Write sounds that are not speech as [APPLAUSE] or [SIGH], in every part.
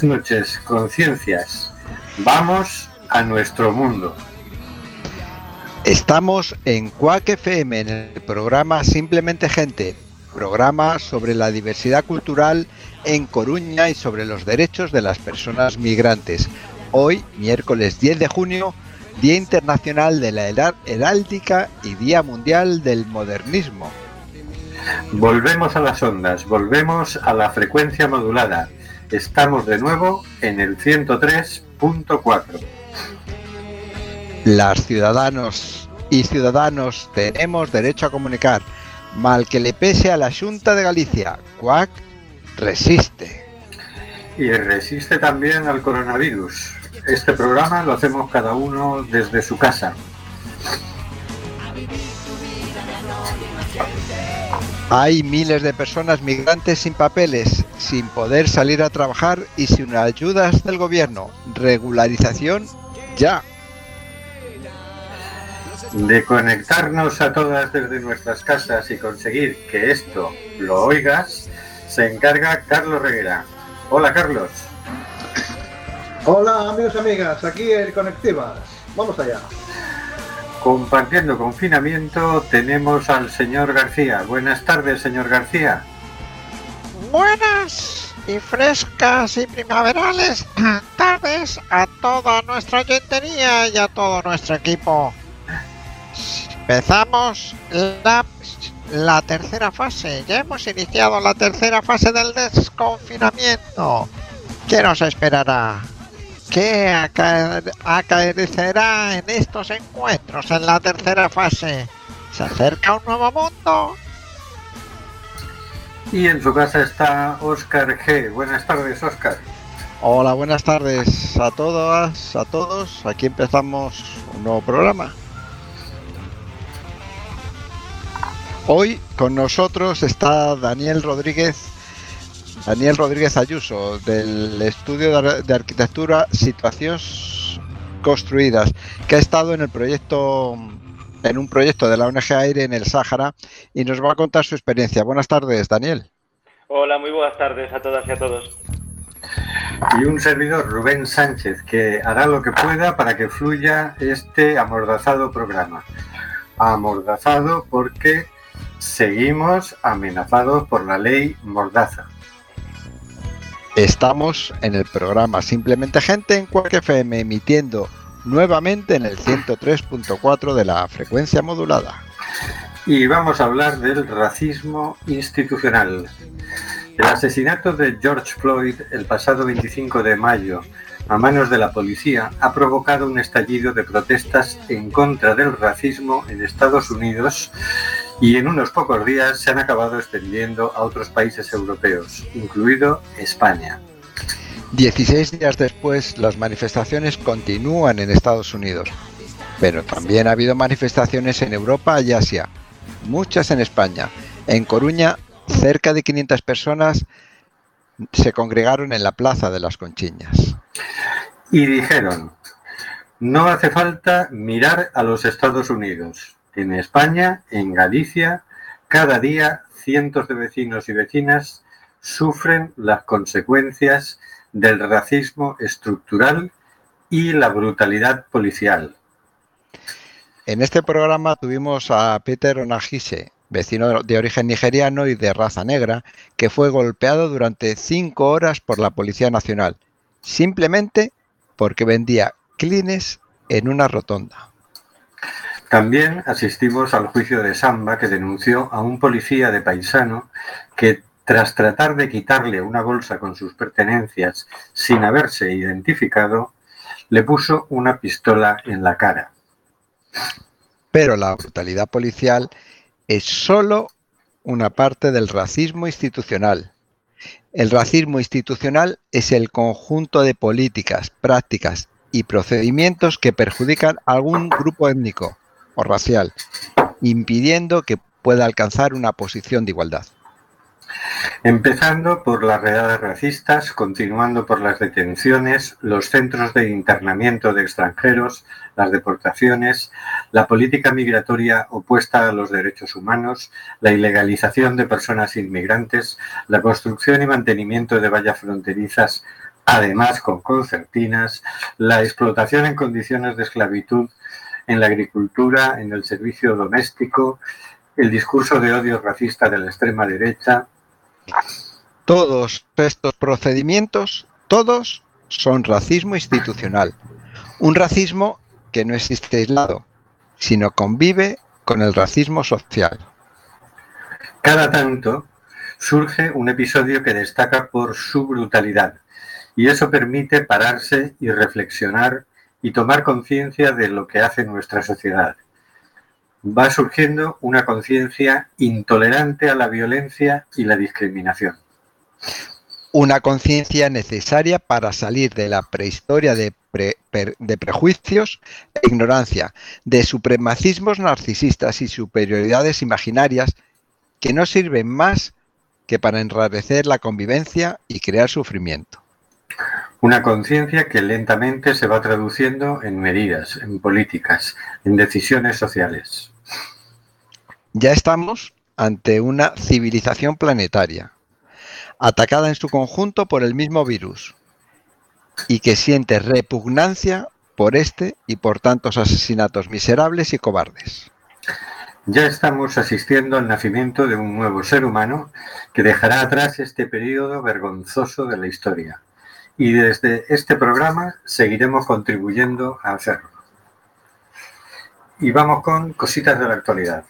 Buenas noches, conciencias. Vamos a nuestro mundo. Estamos en Quack FM en el programa Simplemente Gente, programa sobre la diversidad cultural en Coruña y sobre los derechos de las personas migrantes. Hoy, miércoles 10 de junio, Día Internacional de la Herar- Heráldica y Día Mundial del Modernismo. Volvemos a las ondas, volvemos a la frecuencia modulada. Estamos de nuevo en el 103.4. Las ciudadanos y ciudadanos tenemos derecho a comunicar. Mal que le pese a la Junta de Galicia, Quack resiste. Y resiste también al coronavirus. Este programa lo hacemos cada uno desde su casa. Hay miles de personas migrantes sin papeles, sin poder salir a trabajar y sin ayudas del gobierno. Regularización ya. De conectarnos a todas desde nuestras casas y conseguir que esto lo oigas, se encarga Carlos Reguera. Hola Carlos. Hola amigos y amigas, aquí el Conectivas. Vamos allá. Compartiendo confinamiento tenemos al señor García. Buenas tardes, señor García. Buenas y frescas y primaverales [CLEARS THROAT] tardes a toda nuestra oyentería y a todo nuestro equipo. Empezamos la, la tercera fase. Ya hemos iniciado la tercera fase del desconfinamiento. ¿Qué nos esperará? ¿Qué aca- acaecerá en estos encuentros en la tercera fase? ¿Se acerca un nuevo mundo? Y en su casa está Óscar G. Buenas tardes, Óscar. Hola, buenas tardes a todas, a todos. Aquí empezamos un nuevo programa. Hoy con nosotros está Daniel Rodríguez, Daniel Rodríguez Ayuso, del estudio de Ar- de arquitectura Situaciones Construidas, que ha estado en el proyecto, en un proyecto de la ONG Aire en el Sáhara y nos va a contar su experiencia. Buenas tardes, Daniel. Hola, muy buenas tardes a todas y a todos. Y un servidor, Rubén Sánchez, que hará lo que pueda para que fluya este amordazado programa. Amordazado porque seguimos amenazados por la ley Mordaza. Estamos en el programa Simplemente Gente en Quack FM emitiendo nuevamente en el 103.4 de la frecuencia modulada. Y vamos a hablar del racismo institucional. El asesinato de George Floyd el pasado 25 de mayo a manos de la policía ha provocado un estallido de protestas en contra del racismo en Estados Unidos y en unos pocos días se han acabado extendiendo a otros países europeos, incluido España. 16 días después, las manifestaciones continúan en Estados Unidos, pero también ha habido manifestaciones en Europa y Asia, muchas en España. En Coruña, cerca de 500 personas se congregaron en la Plaza de las Conchiñas. Y dijeron, no hace falta mirar a los Estados Unidos. En España, en Galicia, cada día cientos de vecinos y vecinas sufren las consecuencias del racismo estructural y la brutalidad policial. En este programa tuvimos a Peter Onagise, vecino de origen nigeriano y de raza negra, que fue golpeado durante cinco horas por la Policía Nacional, simplemente porque vendía clines en una rotonda. También asistimos al juicio de Samba, que denunció a un policía de paisano que, tras tratar de quitarle una bolsa con sus pertenencias sin haberse identificado, le puso una pistola en la cara. Pero la brutalidad policial es solo una parte del racismo institucional. El racismo institucional es el conjunto de políticas, prácticas y procedimientos que perjudican a algún grupo étnico, racial, impidiendo que pueda alcanzar una posición de igualdad. Empezando por las redadas racistas, continuando por las detenciones, los centros de internamiento de extranjeros, las deportaciones, la política migratoria opuesta a los derechos humanos, la ilegalización de personas inmigrantes, la construcción y mantenimiento de vallas fronterizas, además con concertinas, la explotación en condiciones de esclavitud en la agricultura, en el servicio doméstico, el discurso de odio racista de la extrema derecha, todos estos procedimientos, todos son racismo institucional. Un racismo que no existe aislado, sino convive con el racismo social. Cada tanto surge un episodio que destaca por su brutalidad y eso permite pararse y reflexionar y tomar conciencia de lo que hace nuestra sociedad va surgiendo una conciencia intolerante a la violencia y la discriminación. Una conciencia necesaria para salir de la prehistoria de, de, prejuicios e ignorancia, de supremacismos narcisistas y superioridades imaginarias que no sirven más que para enrarecer la convivencia y crear sufrimiento. Una conciencia que lentamente se va traduciendo en medidas, en políticas, en decisiones sociales. Ya estamos ante una civilización planetaria, atacada en su conjunto por el mismo virus, y que siente repugnancia por este y por tantos asesinatos miserables y cobardes. Ya estamos asistiendo al nacimiento de un nuevo ser humano que dejará atrás este periodo vergonzoso de la historia y desde este programa seguiremos contribuyendo a hacerlo. Y vamos con cositas de la actualidad.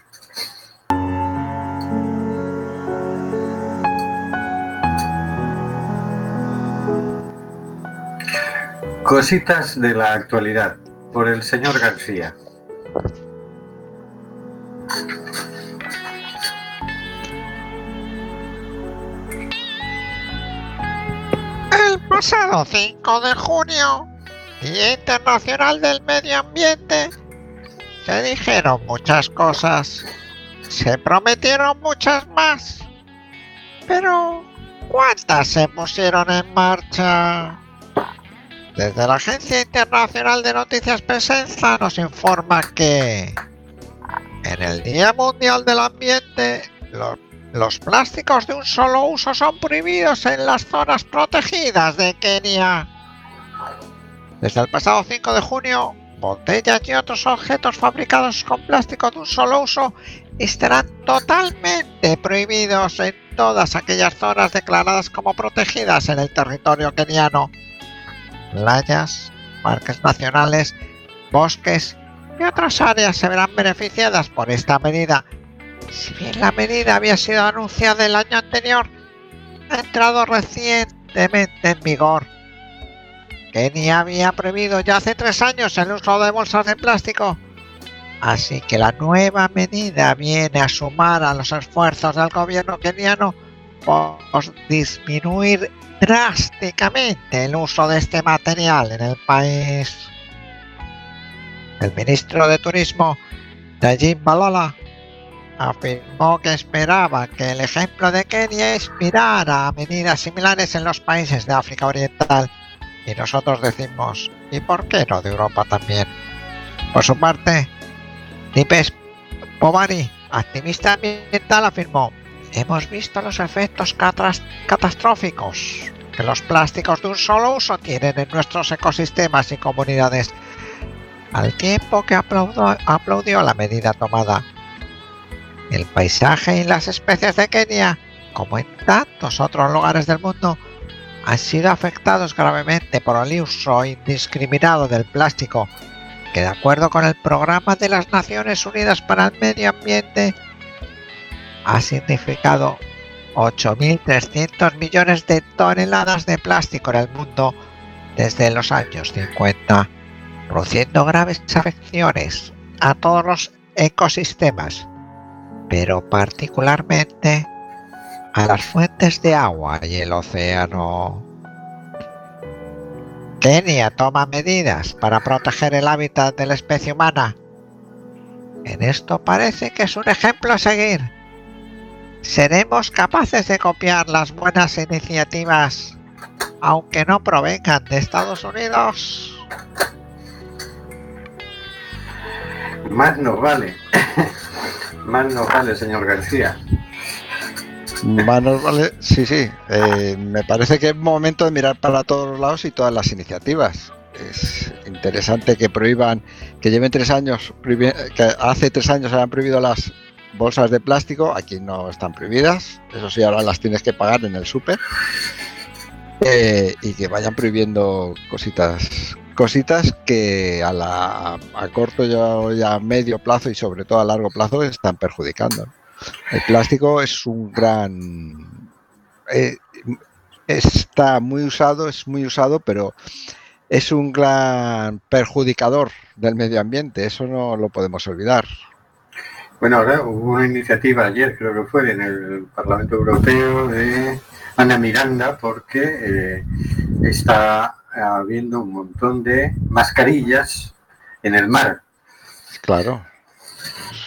Cositas de la actualidad por el señor García. Pasado 5 de junio, Día Internacional del Medio Ambiente, se dijeron muchas cosas, se prometieron muchas más, pero ¿cuántas se pusieron en marcha? Desde la Agencia Internacional de Noticias Presenza nos informa que en el Día Mundial del Ambiente los los plásticos de un solo uso son prohibidos en las zonas protegidas de Kenia. Desde el pasado 5 de junio, botellas y otros objetos fabricados con plástico de un solo uso estarán totalmente prohibidos en todas aquellas zonas declaradas como protegidas en el territorio keniano. Playas, parques nacionales, bosques y otras áreas se verán beneficiadas por esta medida si bien la medida había sido anunciada el año anterior, ha entrado recientemente en vigor. Kenia había prohibido ya hace tres años el uso de bolsas de plástico, así que la nueva medida viene a sumar a los esfuerzos del gobierno keniano por disminuir drásticamente el uso de este material en el país. El ministro de Turismo, Najib Balala, afirmó que esperaba que el ejemplo de Kenia inspirara a medidas similares en los países de África Oriental. Y nosotros decimos, ¿y por qué no de Europa también? Por su parte, Nipes Povari, activista ambiental, afirmó, hemos visto los efectos catastróficos que los plásticos de un solo uso tienen en nuestros ecosistemas y comunidades, al tiempo que aplaudió la medida tomada el paisaje y las especies de Kenia, como en tantos otros lugares del mundo, han sido afectados gravemente por el uso indiscriminado del plástico, que de acuerdo con el Programa de las Naciones Unidas para el Medio Ambiente, ha significado 8.300 millones de toneladas de plástico en el mundo desde los años 50, produciendo graves afecciones a todos los ecosistemas pero particularmente a las fuentes de agua y el océano. Kenia toma medidas para proteger el hábitat de la especie humana. En esto parece que es un ejemplo a seguir. ¿Seremos capaces de copiar las buenas iniciativas aunque no provengan de Estados Unidos? Más nos vale. Más nos vale, señor García. Manos, vale, sí, sí. Eh, me parece que es momento de mirar para todos los lados y todas las iniciativas. Es interesante que prohíban, que lleven tres años, que hace tres años hayan prohibido las bolsas de plástico, aquí no están prohibidas, eso sí, ahora las tienes que pagar en el súper. Eh, y que vayan prohibiendo cositas cositas que a, la, a corto y a medio plazo y sobre todo a largo plazo están perjudicando. El plástico es un gran... eh, está muy usado, es muy usado, pero es un gran perjudicador del medio ambiente, eso no lo podemos olvidar. Bueno, ahora hubo una iniciativa ayer, creo que fue, en el Parlamento Europeo de Ana Miranda, porque eh, está habiendo un montón de mascarillas en el mar. Claro.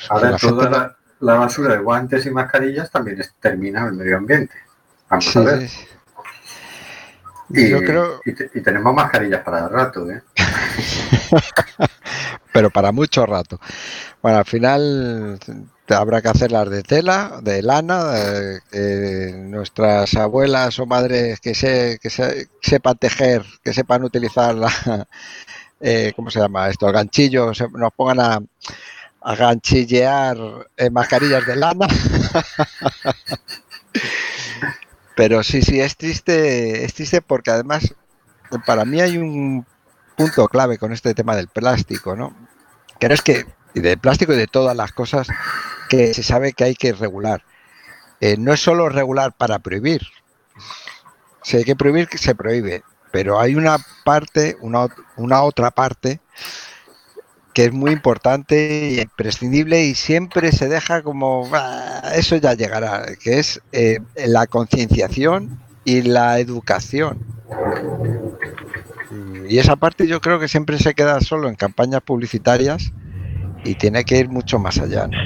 Ahora La toda gente la, la basura de guantes y mascarillas también es- termina en el medio ambiente. Vamos Sí, a ver. sí. Y, Yo creo, y te- y tenemos mascarillas para el rato, ¿eh? [LAUGHS] pero para mucho rato. Bueno, al final habrá que hacerlas de tela, de lana, que nuestras abuelas o madres que, se, que se- sepan tejer, que sepan utilizar la, [LAUGHS] eh, ¿cómo se llama esto? El nos pongan a, a ganchillear eh, mascarillas de lana. [LAUGHS] Pero sí, sí, es triste, es triste porque además para mí hay un punto clave con este tema del plástico, ¿no? Que es que, y del plástico y de todas las cosas que se sabe que hay que regular. Eh, no es solo regular para prohibir. Si hay que prohibir, que se prohíbe. Pero hay una parte, una, una otra parte que es muy importante e imprescindible y siempre se deja como "Ah, eso ya llegará, que es eh, la concienciación y la educación. Y esa parte yo creo que siempre se queda solo en campañas publicitarias y tiene que ir mucho más allá. ¿no?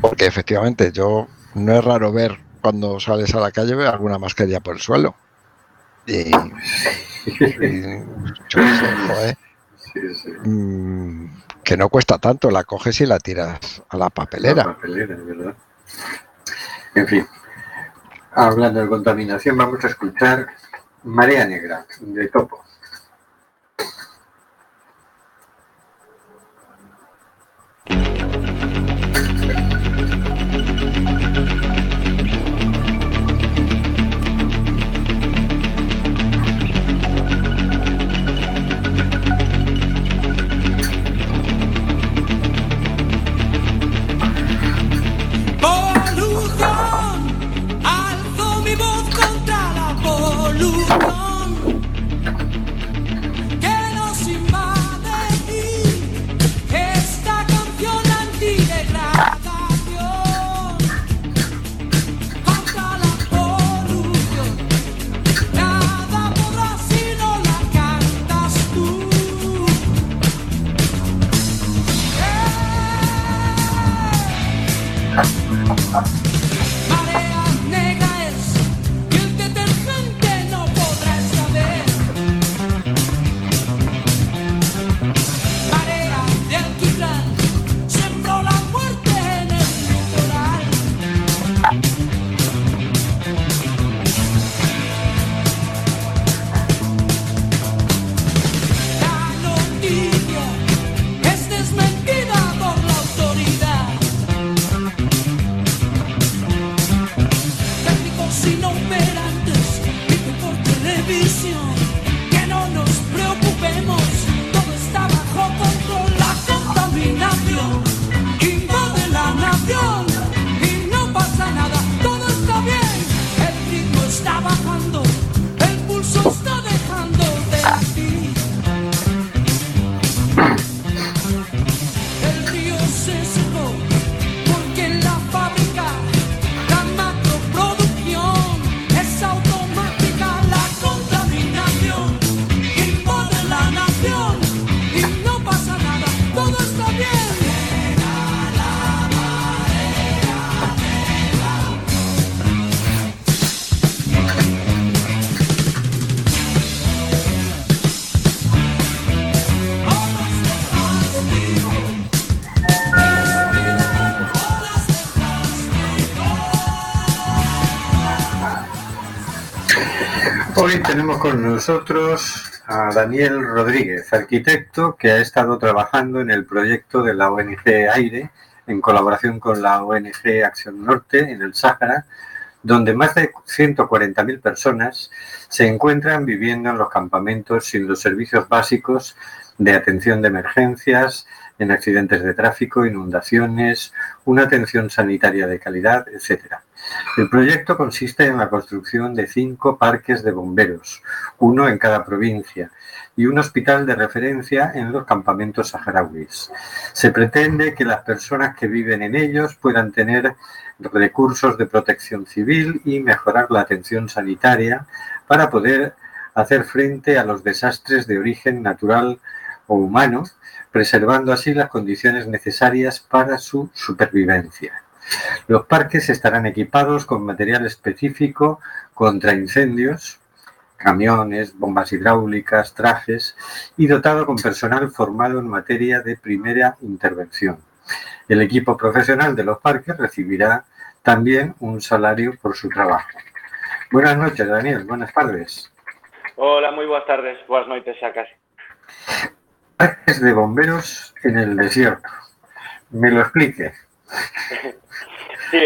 Porque efectivamente yo no es raro ver cuando sales a la calle ver alguna mascarilla por el suelo. Y, y yo sé, joder, mm, que no cuesta tanto, la coges y la tiras a la papelera. La papelera, ¿verdad? En fin, hablando de contaminación, vamos a escuchar Marea Negra, de Topo. Hoy tenemos con nosotros a Daniel Rodríguez, arquitecto que ha estado trabajando en el proyecto de la ONG Aire en colaboración con la ONG Acción Norte en el Sáhara, donde más de 140.000 personas se encuentran viviendo en los campamentos sin los servicios básicos de atención de emergencias, en accidentes de tráfico, inundaciones, una atención sanitaria de calidad, etc. El proyecto consiste en la construcción de cinco parques de bomberos, uno en cada provincia, y un hospital de referencia en los campamentos saharauis. Se pretende que las personas que viven en ellos puedan tener recursos de protección civil y mejorar la atención sanitaria para poder hacer frente a los desastres de origen natural o humano, preservando así las condiciones necesarias para su supervivencia. Los parques estarán equipados con material específico contra incendios, camiones, bombas hidráulicas, trajes y dotado con personal formado en materia de primera intervención. El equipo profesional de los parques recibirá también un salario por su trabajo. Buenas noches, Daniel. Buenas tardes. Hola, moi boas tardes. Noites xa casi. Parques de bomberos en el desierto. Me lo explique. Sí,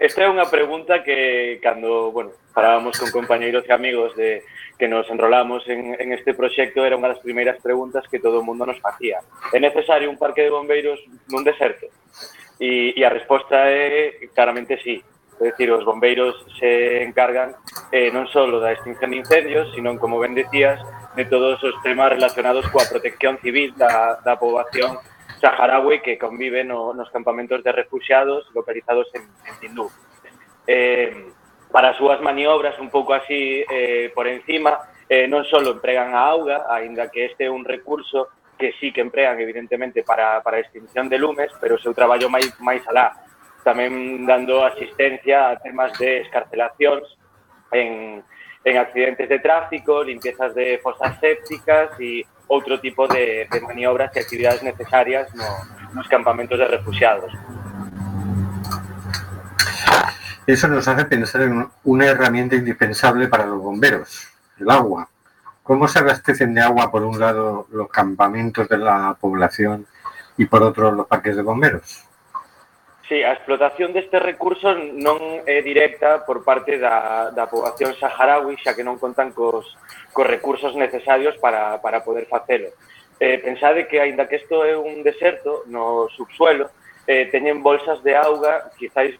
esta é unha pregunta que cando, bueno, falábamos con compañeiros e amigos de que nos enrolamos en, en este proxecto era unha das primeiras preguntas que todo o mundo nos facía. É necesario un parque de bombeiros nun deserto? E, e a resposta é claramente sí. É dicir, os bombeiros se encargan eh, non só da extinción de incendios, sino, como ben decías, de todos os temas relacionados coa protección civil da, da poboación saharaui que convive no, nos campamentos de refugiados localizados en, en Tindú. Eh, para as súas maniobras un pouco así eh, por encima, eh, non só empregan a auga, aínda que este é un recurso que sí que empregan evidentemente para, para a extinción de lumes, pero o seu traballo máis, máis alá, tamén dando asistencia a temas de escarcelacións en, en accidentes de tráfico, limpiezas de fosas sépticas e outro tipo de, maniobras e actividades necesarias no, nos campamentos de refugiados. Eso nos hace pensar en una herramienta indispensable para los bomberos, el agua. ¿Cómo se abastecen de agua por un lado los campamentos de la población y por otro los parques de bomberos? Sí, a explotación destes recursos non é directa por parte da, da poboación saharaui, xa que non contan cos, cos recursos necesarios para, para poder facelo. Eh, pensade que, aínda que isto é un deserto, no subsuelo, eh, teñen bolsas de auga, quizáis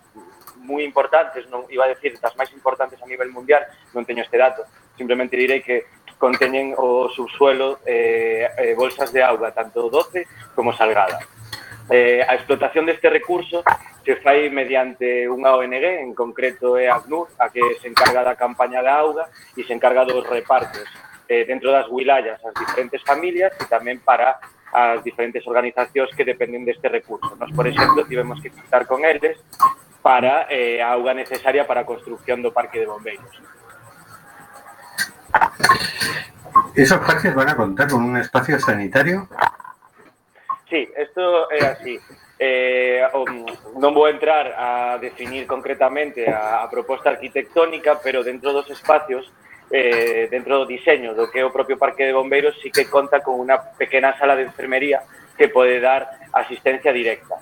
moi importantes, non iba a decir das máis importantes a nivel mundial, non teño este dato, simplemente direi que conteñen o subsuelo eh, eh, bolsas de auga, tanto doce como salgada Eh, a explotación deste recurso se fai mediante unha ONG, en concreto é a ACNUR, a que se encarga da campaña da auga e se encarga dos repartos eh, dentro das wilayas ás diferentes familias e tamén para as diferentes organizacións que dependen deste recurso. Nos, por exemplo, tivemos que contar con eles para eh, a auga necesaria para a construcción do parque de bombeiros. Esos parques van a contar con un espacio sanitario Sí, isto é así. Eh, um, non vou entrar a definir concretamente a, a proposta arquitectónica, pero dentro dos espacios, eh, dentro do diseño do que é o propio Parque de Bombeiros, sí que conta con unha pequena sala de enfermería que pode dar asistencia directa.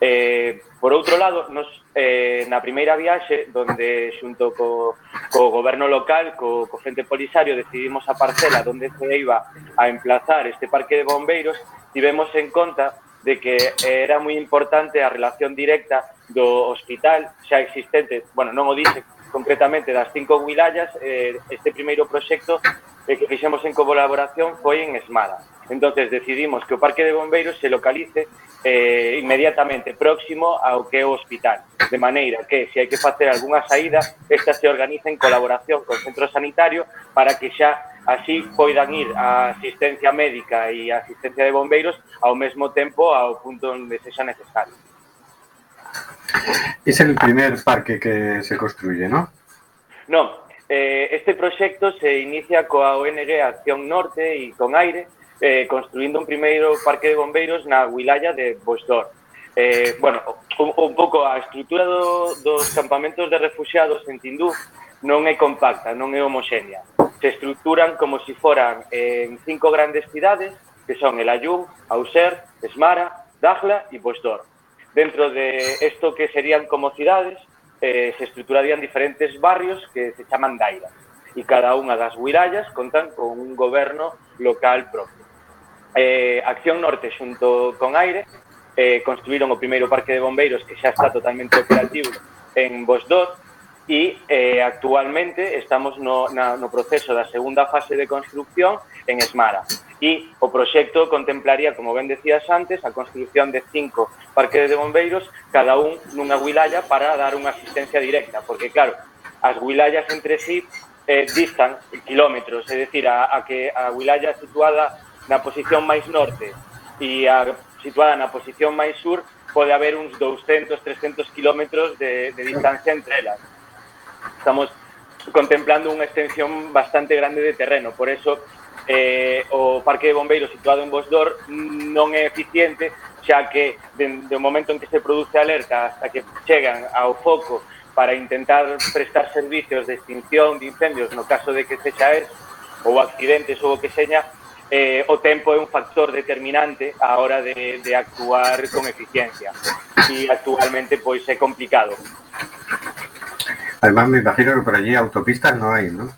Eh, por outro lado, nos, eh, na primeira viaxe, donde xunto co, co goberno local, co, co Frente Polisario, decidimos a parcela donde se iba a emplazar este parque de bombeiros, tivemos en conta de que era moi importante a relación directa do hospital xa existente, bueno, non o dice concretamente das cinco wilayas, eh, este primeiro proxecto eh, que fixemos en colaboración foi en Esmada. Entonces decidimos que o Parque de Bombeiros se localice eh, inmediatamente próximo ao que é o hospital, de maneira que se hai que facer algunha saída, esta se organiza en colaboración con o centro sanitario para que xa así poidan ir a asistencia médica e a asistencia de bombeiros ao mesmo tempo ao punto onde sexa necesario. Es el primer parque que se construye, ¿no? Non, eh, este proxecto se inicia coa ONG Acción Norte e con Aire, eh, construindo un primeiro parque de bombeiros na wilaya de Bosdor. Eh, bueno, un, un pouco a estrutura do, dos campamentos de refugiados en Tindú non é compacta, non é homoxénea se estructuran como si fueran en eh, cinco grandes cidades, que son El Ayun, Auser, Esmara, Dajla y Bosdor. Dentro de esto que serían como cidades, eh, se estructurarían diferentes barrios que se chaman dairas e cada unha das wilayas contan con un goberno local propio. Eh, Acción Norte xunto con Aire eh, construíron o primeiro parque de bombeiros que xa está totalmente operativo en Bosdor e eh, actualmente estamos no, na, no proceso da segunda fase de construcción en Esmara. E o proxecto contemplaría, como ben decías antes, a construcción de cinco parques de bombeiros, cada un nunha wilaya para dar unha asistencia directa, porque claro, as wilayas entre sí eh, distan kilómetros, é dicir, a, a que a wilaya situada na posición máis norte e a situada na posición máis sur pode haber uns 200, 300 kilómetros de, de distancia entre elas estamos contemplando unha extensión bastante grande de terreno, por eso eh, o parque de bombeiros situado en Bosdor non é eficiente, xa que dende o momento en que se produce a alerta hasta que chegan ao foco para intentar prestar servicios de extinción de incendios no caso de que sexa es ou accidentes ou o que seña, eh, o tempo é un factor determinante a hora de, de actuar con eficiencia. E actualmente pois é complicado. Además, me imagino que por allí autopistas no hai, non?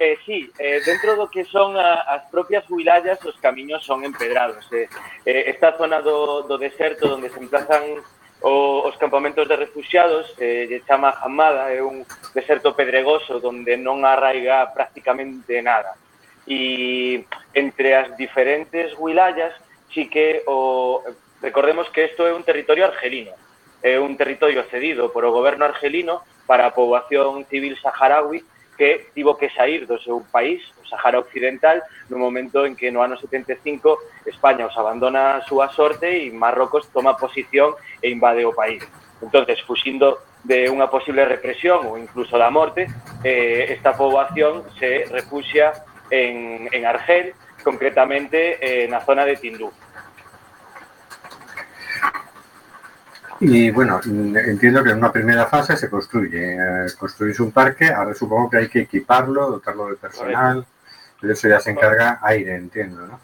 Eh, sí, eh, dentro do que son a, as propias wilayas, os camiños son empedrados. Eh. Eh, esta zona do, do deserto onde se emplazan o, os campamentos de refugiados eh, lle chama Hamada, é un deserto pedregoso onde non arraiga prácticamente nada. E entre as diferentes wilayas, sí que o, recordemos que isto é un territorio argelino, é un territorio cedido por o goberno argelino para a poboación civil saharaui que tivo que sair do seu país, o Sahara Occidental, no momento en que no ano 75 España os abandona a súa sorte e Marrocos toma posición e invade o país. Entonces, fuxindo de unha posible represión ou incluso da morte, eh, esta poboación se refuxia en, en Argel, concretamente eh, na zona de Tindú. Y bueno, entiendo que en una primera fase se construye. Eh, construís un parque, ahora supongo que hay que equiparlo, dotarlo de personal, de eso ya se encarga aire, entiendo, ¿no?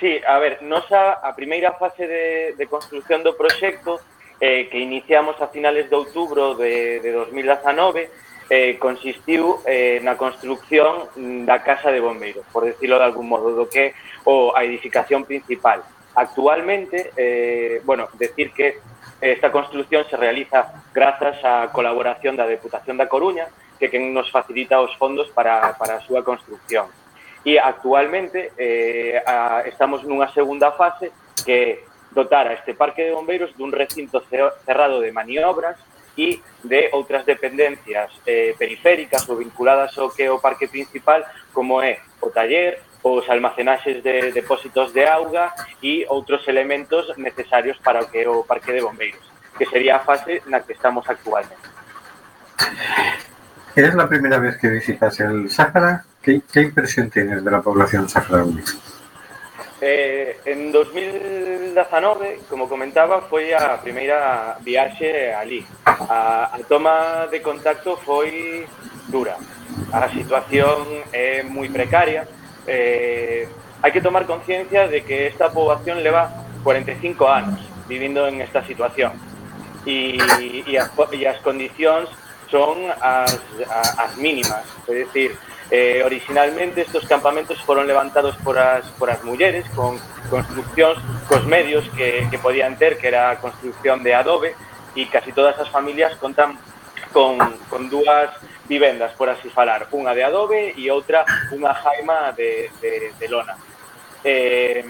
Sí, a ver, nosa a primeira fase de, de construcción do proxecto eh, que iniciamos a finales de outubro de, de 2019 eh, consistiu eh, na construcción da Casa de Bombeiros, por decirlo de algún modo, do que o a edificación principal. Actualmente, eh, bueno, decir que Esta construción se realiza grazas á colaboración da Deputación da Coruña, que quen nos facilita os fondos para, para a súa construcción. E actualmente eh, a, estamos nunha segunda fase que dotar a este parque de bombeiros dun recinto cerrado de maniobras e de outras dependencias eh, periféricas ou vinculadas ao que é o parque principal, como é o taller, os almacenaxes de depósitos de auga e outros elementos necesarios para o que é o parque de bombeiros, que sería a fase na que estamos actualmente. ¿Es la primera vez que visitas el Sáhara? ¿Qué, qué impresión tienes de la población saharaui? Eh, en 2019, como comentaba, foi a primeira viaxe ali. A, a toma de contacto foi dura. A situación é moi precaria, Eh, hai que tomar conciencia de que esta poboación leva 45 anos vivindo en esta situación. E, e, as, e as son as, as mínimas, é dicir, Eh, originalmente estos campamentos foron levantados por as, por as mulleres con construccións cos medios que, que podían ter, que era construcción de adobe, e casi todas as familias contan con, con dúas vivendas, por así falar, unha de adobe e outra unha jaima de, de, de lona. Eh,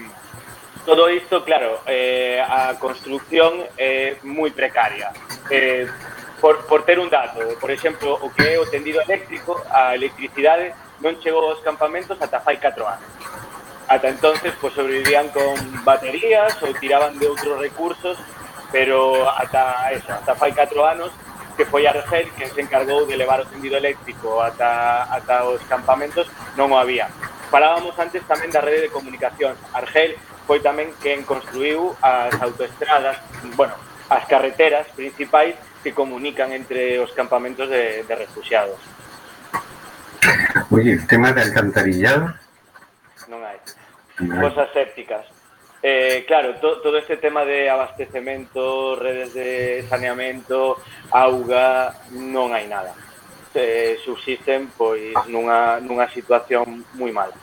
todo isto, claro, eh, a construcción é eh, moi precaria. Eh, por, por ter un dato, por exemplo, o que é o tendido eléctrico, a electricidade non chegou aos campamentos ata fai 4 anos. Ata entonces, pois, pues, sobrevivían con baterías ou tiraban de outros recursos, pero ata eso, ata fai 4 anos que foi Argel quen se encargou de levar o tendido eléctrico ata, ata os campamentos, non o había. Falábamos antes tamén da rede de comunicación. Argel foi tamén quen construiu as autoestradas, bueno, as carreteras principais que comunican entre os campamentos de, de refugiados. Oye, el tema de alcantarillado? Non hai. Non hai. Cosas sépticas. Eh, claro, to, todo este tema de abastecemento, redes de saneamento, auga, non hai nada. Eh, subsisten pois nunha, nunha situación moi mala.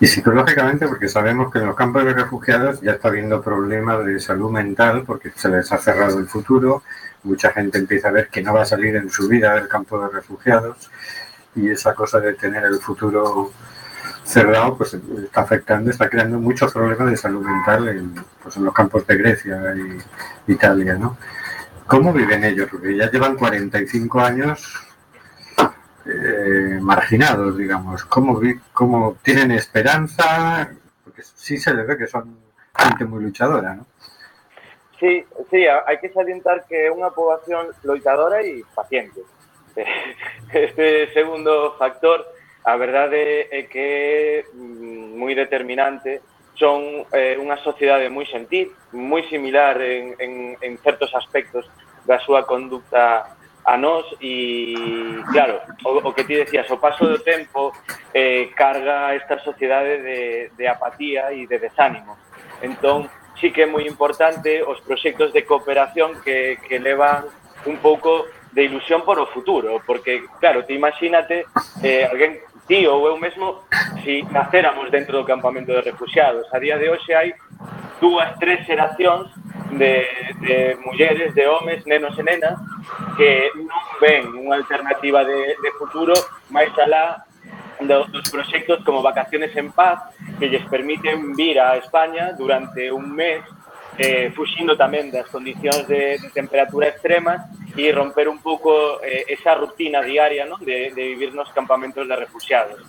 Y psicológicamente, porque sabemos que en los campos de refugiados ya está habiendo problemas de salud mental porque se les ha cerrado el futuro, mucha gente empieza a ver que no va a salir en su vida del campo de refugiados y esa cosa de tener el futuro cerrado pues está afectando, está creando muchos problemas de salud mental en, pues, en los campos de Grecia y Italia, ¿no? ¿Cómo viven ellos? Porque ya llevan 45 años eh, marginados, digamos. ¿Cómo, ¿Cómo tienen esperanza? Porque sí se les ve que son gente muy luchadora, ¿no? Sí, sí, hai que salientar que é unha poboación loitadora e paciente. [LAUGHS] Este segundo factor, a verdade é que é moi determinante son eh, unha sociedade moi sentí, moi similar en, en, en certos aspectos da súa conducta a nós e, claro, o, o que ti decías, o paso do tempo eh, carga esta sociedade de, de apatía e de desánimo. Entón, sí que é moi importante os proxectos de cooperación que, que levan un pouco de ilusión por o futuro, porque, claro, te imagínate eh, alguén ti ou eu mesmo si nacéramos dentro do campamento de refugiados. A día de hoxe hai dúas, tres xeracións de, de mulleres, de homes, nenos e nenas que non ven unha alternativa de, de futuro máis alá dos proxectos como Vacaciones en Paz que lles permiten vir a España durante un mes eh, fuxindo tamén das condicións de, de temperatura extremas e romper un pouco eh, esa rutina diaria non? De, de vivir nos campamentos de refugiados.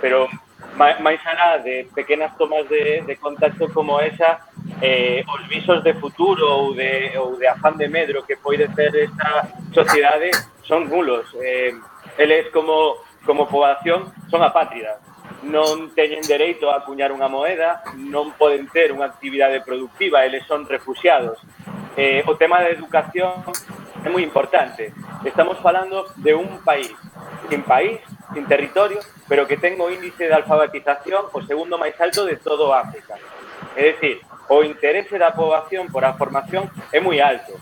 Pero máis alá de pequenas tomas de, de contacto como esa, eh, os visos de futuro ou de, ou de afán de medro que poide ter esta sociedade eh, son nulos. Eh, eles como, como poboación son apátridas. Non teñen dereito a acuñar unha moeda, non poden ter unha actividade productiva, eles son refugiados. Eh, o tema da educación é moi importante. Estamos falando de un país sin país, sin territorio, pero que ten o índice de alfabetización o segundo máis alto de todo África. É dicir, o interese da poboación por a formación é moi alto.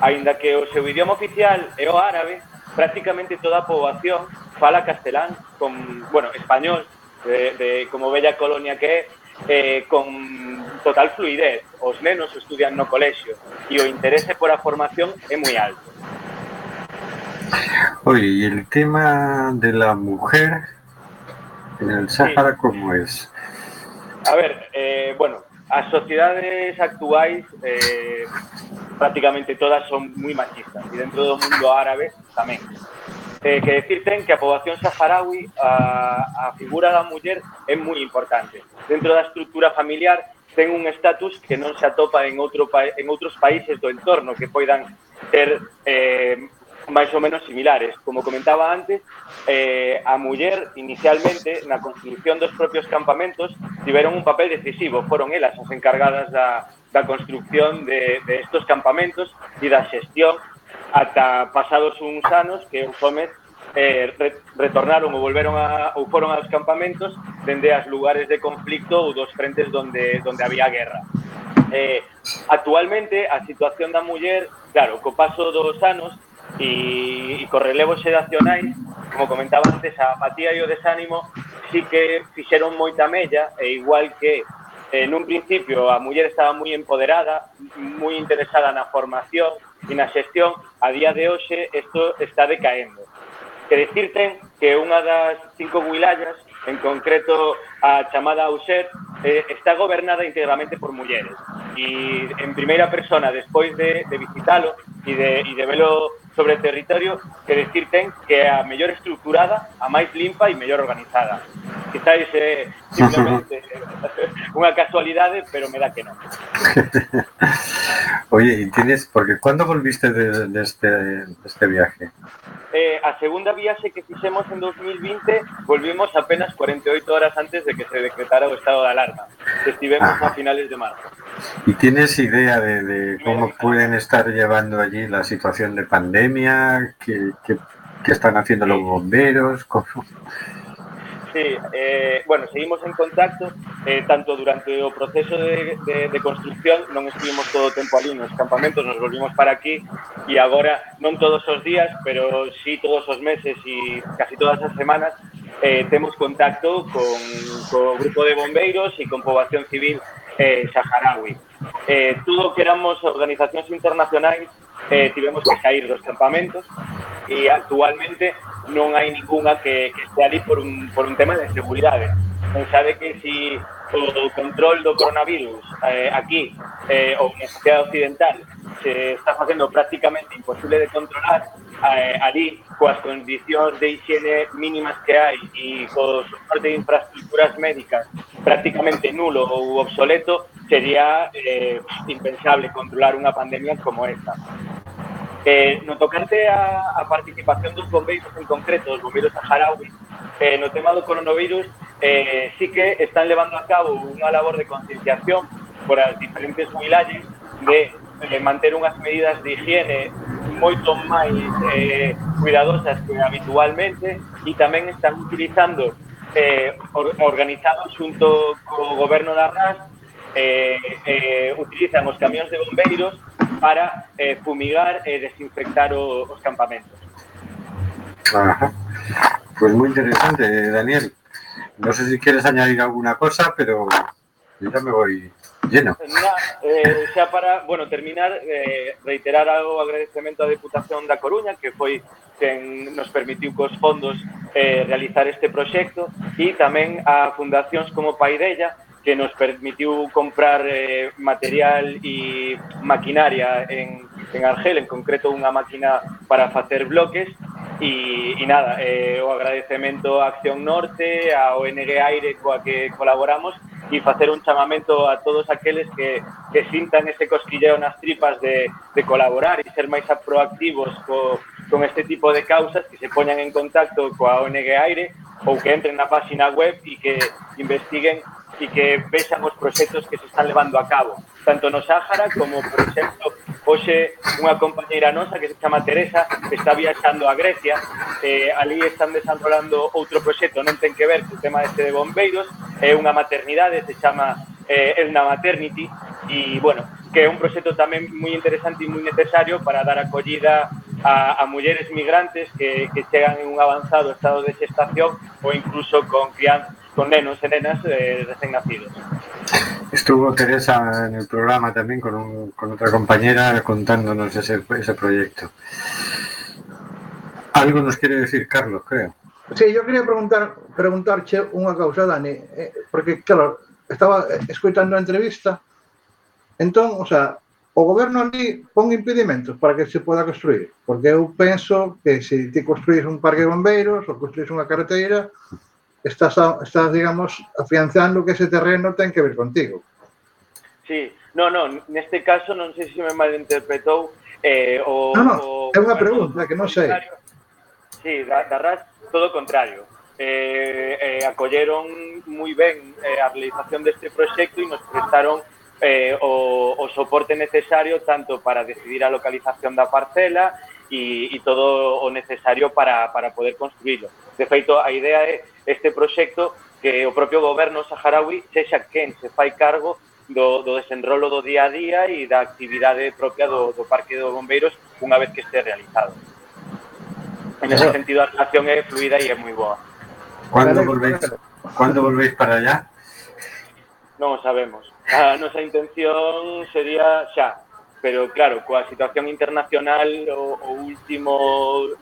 Aínda que o seu idioma oficial é o árabe, prácticamente toda a poboación fala castelán, con, bueno, español, de, de como bella colonia que é, eh, con total fluidez. Os nenos estudian no colexio e o interese por a formación é moi alto. Oye, y el tema de la mujer en el Sáhara, ¿cómo es? A ver, eh, bueno, as sociedades actuais eh, prácticamente todas son moi machistas e dentro do mundo árabe tamén. eh, que decir ten que a poboación saharaui a, a figura da muller é moi importante. Dentro da estrutura familiar ten un estatus que non se atopa en, outro en outros países do entorno que poidan ter eh, máis ou menos similares. Como comentaba antes, eh, a muller inicialmente na construción dos propios campamentos tiveron un papel decisivo, foron elas as encargadas da, da construcción de, de estos campamentos e da xestión ata pasados uns anos que os homes eh, retornaron ou volveron a, ou foron aos campamentos dende as lugares de conflicto ou dos frentes donde, donde había guerra. Eh, actualmente, a situación da muller, claro, co paso dos anos e, e co relevo xeracionais, como comentaba antes, a apatía e o desánimo sí que fixeron moita mella, e igual que eh, en un principio a muller estaba moi empoderada, moi interesada na formación, e na xestión, a día de hoxe isto está decaendo. Que decirte que unha das cinco wilayas, en concreto a chamada Auxer, eh, está gobernada íntegramente por mulleres. E en primeira persona, despois de, de visitalo e de, e de velo sobre o territorio, que decir ten que é a mellor estructurada, a máis limpa e mellor organizada. Quizáis eh, [LAUGHS] simplemente eh, [LAUGHS] [LAUGHS] unha casualidade, pero me dá que non. [LAUGHS] Oye, y tienes, porque ¿cuándo volviste de, de este, de este viaje? Eh, a segunda viaxe que fixemos en 2020 volvimos apenas 48 horas antes de que se decretara o estado de alarma. que Estivemos Ajá. a finales de marzo. ¿Y tienes idea de, de cómo pueden estar llevando allí la situación de pandemia? ¿Qué, qué- qué están haciendo los bomberos? ¿Cómo? Sí, eh, bueno, seguimos en contacto, eh, tanto durante o proceso de, de, de construcción, non estuvimos todo o tempo ali nos campamentos, nos volvimos para aquí, e agora, non todos os días, pero sí todos os meses e casi todas as semanas, eh, temos contacto con, con o grupo de bombeiros e con poboación civil eh, saharaui. Eh, todo que éramos organizacións internacionais, eh, tivemos que sair dos campamentos, e actualmente non hai ninguna que, que este ali por un, por un tema de seguridade. Pensade que si o control do coronavirus eh, aquí eh, ou na sociedade occidental se está facendo prácticamente imposible de controlar eh, ali coas condicións de higiene mínimas que hai e co soporte de infraestructuras médicas prácticamente nulo ou obsoleto sería eh, impensable controlar unha pandemia como esta. Eh, no tocante a, a participación dos bombeiros en concreto, dos bombeiros saharauis, eh, no tema do coronavirus, eh, sí que están levando a cabo unha labor de concienciación por as diferentes vilalles de de manter unhas medidas de higiene moito máis eh, cuidadosas que habitualmente e tamén están utilizando eh, or, organizados xunto co goberno da RAS eh, eh, utilizan os camións de bombeiros para eh, fumigar e desinfectar o, os campamentos. Ajá. Pues muy interesante, Daniel. No sé si quieres añadir alguna cosa, pero yo ya me voy lleno. Mira, eh, xa para, bueno, terminar, eh, reiterar o agradecemento á Deputación da Coruña, que foi quen nos permitiu cos fondos eh, realizar este proxecto, e tamén a fundacións como Paidella, que nos permitiu comprar eh, material e maquinaria en, en Argel, en concreto unha máquina para facer bloques, e, e nada, eh, o agradecemento a Acción Norte, a ONG Aire coa que colaboramos, e facer un chamamento a todos aqueles que, que sintan ese cosquilleo nas tripas de, de colaborar e ser máis proactivos co, con este tipo de causas, que se poñan en contacto coa ONG Aire ou que entren na página web e que investiguen e que vexan os proxectos que se están levando a cabo, tanto no Sáhara como, por exemplo, hoxe unha compañeira nosa que se chama Teresa que está viaxando a Grecia eh, ali están desenrolando outro proxecto non ten que ver co tema este de bombeiros é eh, unha maternidade se chama eh, Elna Maternity e bueno, que é un proxecto tamén moi interesante e moi necesario para dar acollida a, a mulleres migrantes que, que chegan en un avanzado estado de gestación ou incluso con crianza con nenos e nenas eh, recén nacidos. Estuvo Teresa en el programa también con, un, con otra compañera contándonos ese, ese proyecto. Algo nos quiere decir Carlos, creo. Sí, yo quería preguntar, preguntarche unha causa, Dani, eh, porque, claro, estaba escoitando a entrevista, entón, o sea, o goberno ali pon impedimentos para que se poda construir, porque eu penso que se ti construís un parque de bombeiros ou construís unha carretera, estás, estás digamos, afianzando que ese terreno ten que ver contigo. Sí, no, no, neste caso non sei se me malinterpretou eh, o... No, no, o, é unha pregunta que non sei. Sí, da, da RAS todo o contrario. Eh, eh, acolleron moi ben eh, a realización deste proxecto e nos prestaron eh, o, o soporte necesario tanto para decidir a localización da parcela e, e todo o necesario para, para poder construílo. De feito, a idea é este proxecto que o propio goberno saharaui sexa quen se fai cargo do, do desenrolo do día a día e da actividade propia do, do Parque dos Bombeiros unha vez que este realizado. En ese sentido, a relación é fluida e é moi boa. Cando volvéis, cando volvéis para allá? Non o sabemos. A nosa intención sería xa, pero claro, coa situación internacional o, o último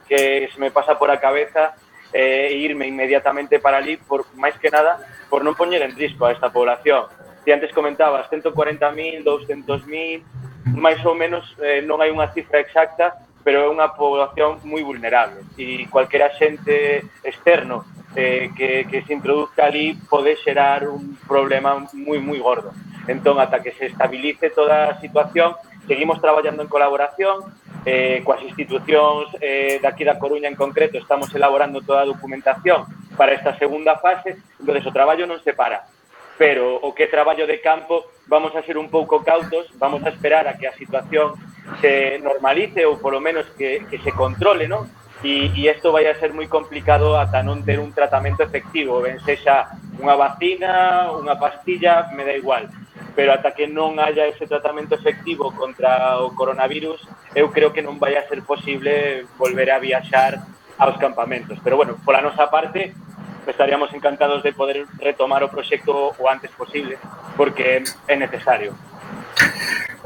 que se me pasa por a cabeza eh, é eh, irme inmediatamente para ali por máis que nada por non poñer en risco a esta población. Si antes comentabas 140.000, 200.000, máis ou menos eh, non hai unha cifra exacta, pero é unha población moi vulnerable e cualquera xente externo eh, que, que se introduzca ali pode xerar un problema moi moi gordo. Entón, ata que se estabilice toda a situación, seguimos traballando en colaboración eh, coas institucións eh, daqui da Coruña en concreto estamos elaborando toda a documentación para esta segunda fase entonces o traballo non se para pero o que traballo de campo vamos a ser un pouco cautos vamos a esperar a que a situación se normalice ou polo menos que, que se controle non? e, e isto vai a ser moi complicado ata non ter un tratamento efectivo ben sexa unha vacina, unha pastilla, me da igual pero ata que non haya ese tratamento efectivo contra o coronavirus, eu creo que non vai a ser posible volver a viaxar aos campamentos. Pero bueno, pola nosa parte, estaríamos encantados de poder retomar o proxecto o antes posible, porque é necesario.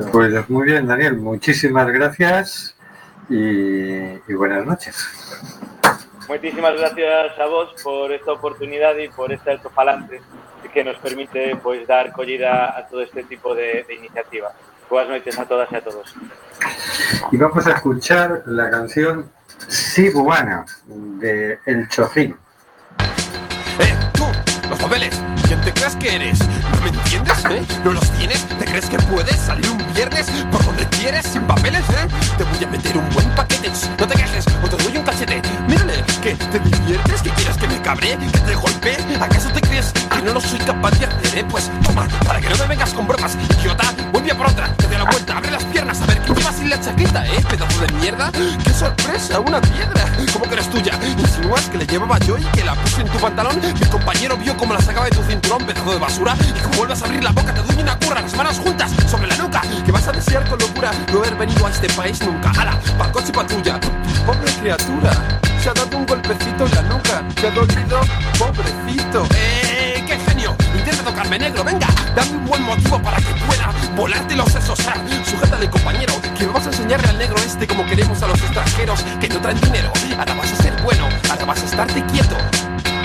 Pues muy bien, Daniel, muchísimas gracias y, y buenas noches. Moitísimas gracias a vos por esta oportunidade e por este altofalante que nos permite pois dar collida a todo este tipo de, de iniciativa. Boas noites a todas e a todos. Y vamos a escuchar la canción Sibuana de El Chocín. ¡Eh, tú! ¡Los papeles! ¿Quién te crees que eres? ¿No me entiendes, eh? ¿No los tienes? ¿Te crees que puedes salir un viernes por donde quieres sin papeles, eh? Te voy a meter un buen paquete. No te quejes o te doy un cachete. Mírale, ¿qué? ¿Te diviertes? ¿Que quieres que me cabre? ¿Que te golpee? No lo soy capaz de hacer, eh? Pues toma, para que no me vengas con bromas, idiota. Vuelve a por otra, te doy la vuelta, abre las piernas, a ver qué llevas sin la chaqueta, eh? Pedazo de mierda. ¡Qué sorpresa! ¡Una piedra! ¿Cómo que no es tuya? ¿Insinúas que le llevaba yo y que la puse en tu pantalón? Mi compañero vio cómo la sacaba de tu cinturón, pedazo de basura. Y como vuelvas a abrir la boca, te doy una curra, las manos juntas, sobre la nuca. Que vas a desear con locura no haber venido a este país nunca. ¡Hala! ¡Pa' coche y patrulla! ¡Pobre criatura! Se ha dado un golpecito en la nuca. ¿Te ha dolido? ¡Pobrecito! ¡Eh! Tocarme negro, venga, dame un buen motivo para que pueda volarte los sesos. Ah, Sujétale, compañero, que vamos a enseñarle al negro este como queremos a los extranjeros que no traen dinero. Ahora vas a ser bueno, ahora vas a estarte quieto.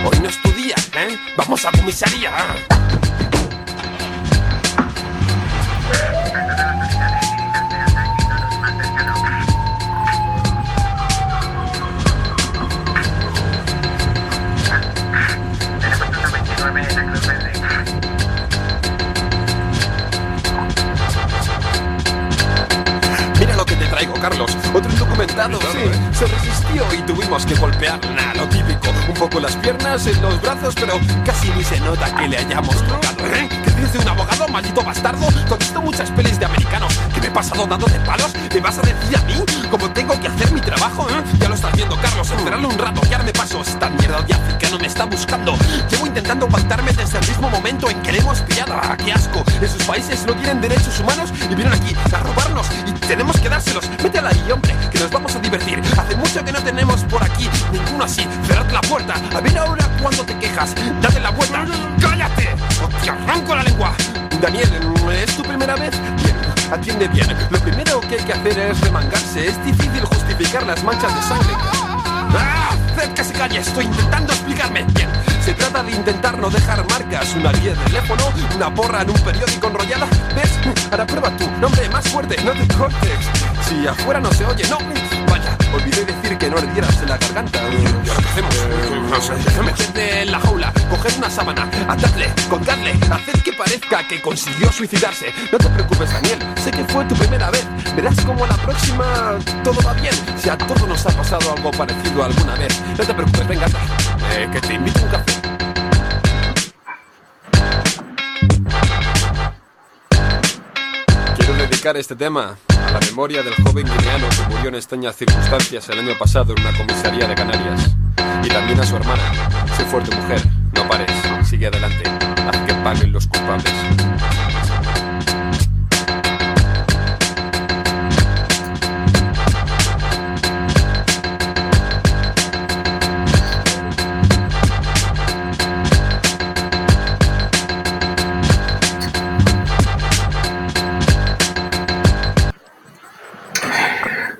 Hoy no es tu día, ¿eh? Vamos a comisaría. Mira Sí. Se resistió y tuvimos que golpear. Nah, lo típico. Un poco las piernas, en los brazos, pero casi ni se nota que le hayamos tocado. ¿Eh? ¿Qué dices de un abogado, maldito bastardo? ¿Te has visto muchas pelis de americanos que me he pasado dando de palos? ¿Me vas a decir a mí cómo tengo que hacer mi trabajo? eh? Ya lo estás viendo, Carlos. Esperarlo un rato, que ahora me paso. Esta mierda de africano me está buscando. Llevo intentando pactarme desde el mismo momento en que le hemos pillado. ¡Ah, qué asco! En sus países no tienen derechos humanos y vienen aquí sábana, atadle, colgadle, haced que parezca que consiguió suicidarse. No te preocupes, Daniel, sé que fue tu primera vez. Verás como la próxima todo va bien. Si a todos nos ha pasado algo parecido alguna vez. No te preocupes, venga, que te invito un café. Quiero dedicar este tema a la memoria del joven guineano que murió en extrañas circunstancias el año pasado en una comisaría de Canarias. Y también a su hermana. Sé fuerte mujer, adelante, haz que paguen los culpables.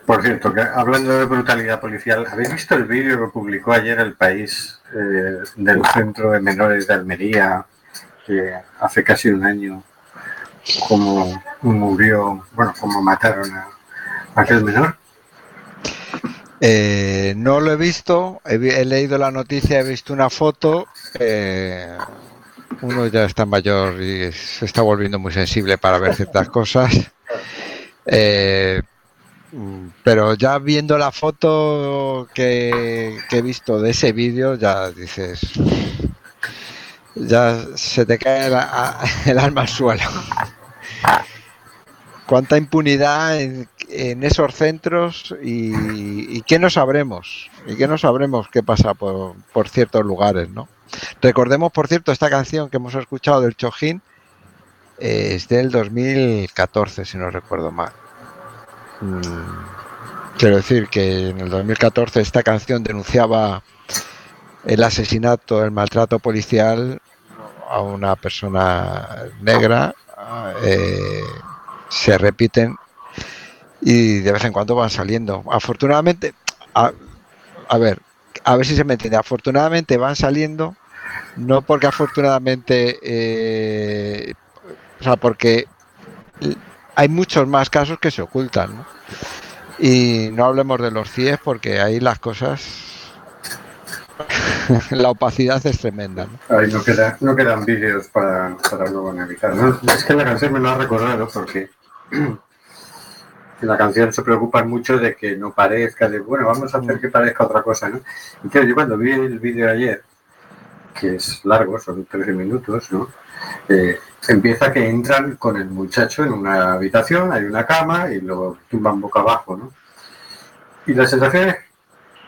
Por cierto, que hablando de brutalidad policial, ¿habéis visto el vídeo que publicó ayer el país eh, del centro de menores de Almería, que hace casi un año, como murió, bueno, como mataron a aquel menor? Eh, no lo he visto, he, he leído la noticia, he visto una foto. eh, uno ya está mayor y se está volviendo muy sensible para ver ciertas cosas. Eh, pero ya viendo la foto que, he visto de ese vídeo, ya dices, ya se te cae el alma al suelo. Cuánta impunidad en, esos centros y, y qué no sabremos, y qué no sabremos qué pasa por, ciertos lugares, ¿no? Recordemos, por cierto, esta canción que hemos escuchado del Chojín es del 2014, si no recuerdo mal. Mm, quiero decir que en el 2014 esta canción denunciaba el asesinato, el maltrato policial a una persona negra. eh, se repiten y de vez en cuando van saliendo. Afortunadamente, a, ver, a ver si se me entiende. Afortunadamente van saliendo, no porque afortunadamente, eh, o sea, porque hay muchos más casos que se ocultan. ¿no? Y no hablemos de los CIEs porque ahí las cosas, [LAUGHS] la opacidad es tremenda. ¿no? Ahí no, queda, no quedan vídeos para, para luego analizar. ¿no? Es que la canción me lo ha recordado porque en la canción se preocupan mucho de que no parezca, de bueno, vamos a hacer que parezca otra cosa, ¿no? Claro, yo cuando vi el vídeo ayer, que es largo, son 13 minutos, ¿no? Eh, empieza que entran con el muchacho en una habitación, hay una cama y lo tumban boca abajo, ¿no? Y la sensación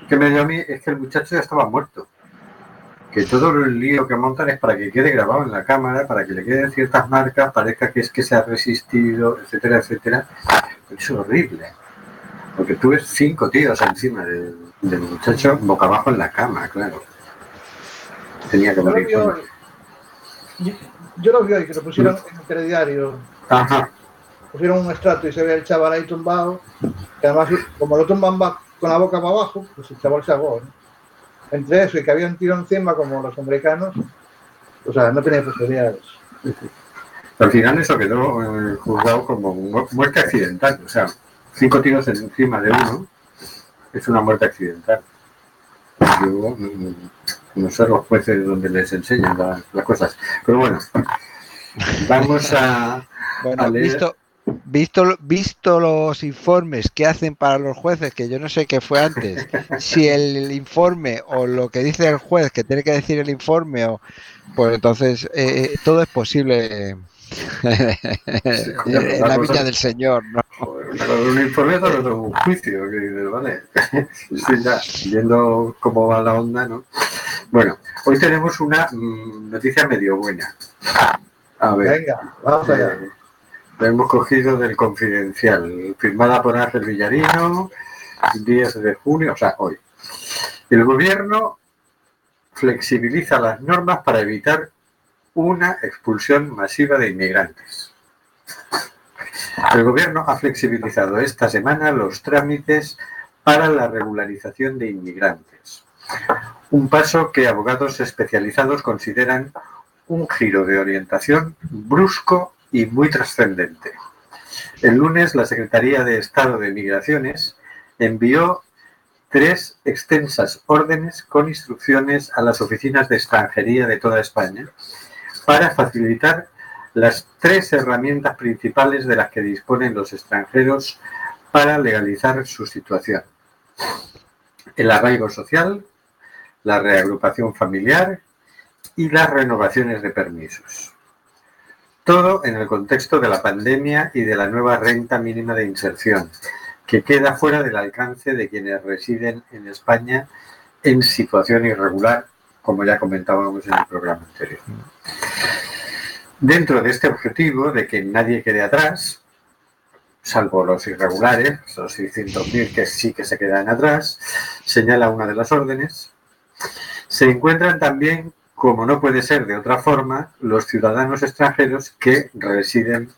que me dio a mí es que el muchacho ya estaba muerto. Que todo el lío que montan es para que quede grabado en la cámara, para que le queden ciertas marcas, parezca que es que se ha resistido, etcétera, etcétera. Es horrible. Porque tú ves cinco tíos encima del, del muchacho boca abajo en la cama, claro. Tenía que morir. Yo, lo vi hoy, que lo pusieron en el telediario. Ajá. Pusieron un estrato y se ve el chaval ahí tumbado. Que además, como lo tumban con la boca para abajo, pues el chaval se ahogó. ¿no? Entre eso y que había un tiro encima, como los americanos, o sea, no tenía posibilidades. Al final eso quedó eh, juzgado como mu- muerte accidental. O sea, cinco tiros encima de uno es una muerte accidental. Yo no sé los jueces donde les enseñan la- las cosas. Pero bueno, vamos a, Bueno, a leer. visto, visto, visto los informes que hacen para los jueces, que yo no sé qué fue antes, [LAUGHS] si el informe o lo que dice el juez, que tiene que decir el informe, o pues entonces eh, todo es posible [LAUGHS] en la viña del Señor, ¿no? Joder, un informe es otro un juicio, que dices, vale. [LAUGHS] Sí, ya, viendo cómo va la onda, ¿no? Bueno, hoy tenemos una mm, noticia medio buena. A ver. Venga, vamos allá. Eh, la hemos cogido del Confidencial, firmada por Ángel Villarino, 10 de junio, o sea, hoy. El gobierno flexibiliza las normas para evitar una expulsión masiva de inmigrantes. El gobierno ha flexibilizado esta semana los trámites para la regularización de inmigrantes. Un paso que abogados especializados consideran un giro de orientación brusco y muy trascendente. El lunes la Secretaría de Estado de Migraciones envió tres extensas órdenes con instrucciones a las oficinas de extranjería de toda España para facilitar las tres herramientas principales de las que disponen los extranjeros para legalizar su situación. El arraigo social, la reagrupación familiar y las renovaciones de permisos. Todo en el contexto de la pandemia y de la nueva renta mínima de inserción, que queda fuera del alcance de quienes residen en España en situación irregular, como ya comentábamos en el programa anterior. Dentro de este objetivo de que nadie quede atrás, salvo los irregulares, los 600.000 que sí que se quedan atrás, señala una de las órdenes, se encuentran también, como no puede ser de otra forma, los ciudadanos extranjeros que residen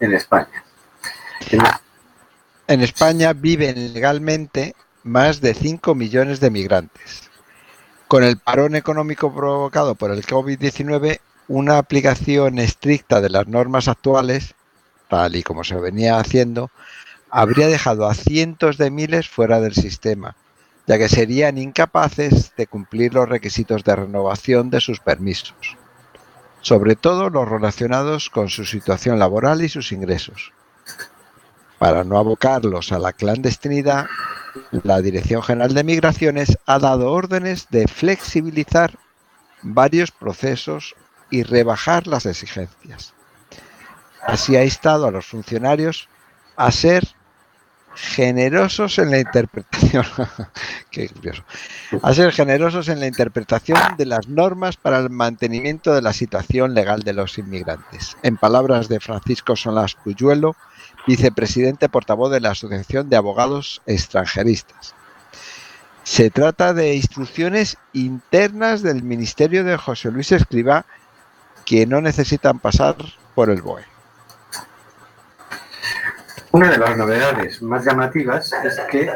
en España. En- En España viven legalmente más de 5 millones de migrantes. Con el parón económico provocado por el COVID-19, una aplicación estricta de las normas actuales, tal y como se venía haciendo, habría dejado a cientos de miles fuera del sistema, ya que serían incapaces de cumplir los requisitos de renovación de sus permisos, sobre todo los relacionados con su situación laboral y sus ingresos. Para no abocarlos a la clandestinidad, la Dirección General de Migraciones ha dado órdenes de flexibilizar varios procesos y rebajar las exigencias. Así ha instado a los funcionarios a ser generosos en la interpretación. [LAUGHS] Qué curioso. A ser generosos en la interpretación de las normas para el mantenimiento de la situación legal de los inmigrantes. En palabras de Francisco Solas Cuyuelo, vicepresidente portavoz de la Asociación de Abogados Extranjeristas. Se trata de instrucciones internas del Ministerio de José Luis Escriba que no necesitan pasar por el BOE. Una de las novedades más llamativas es que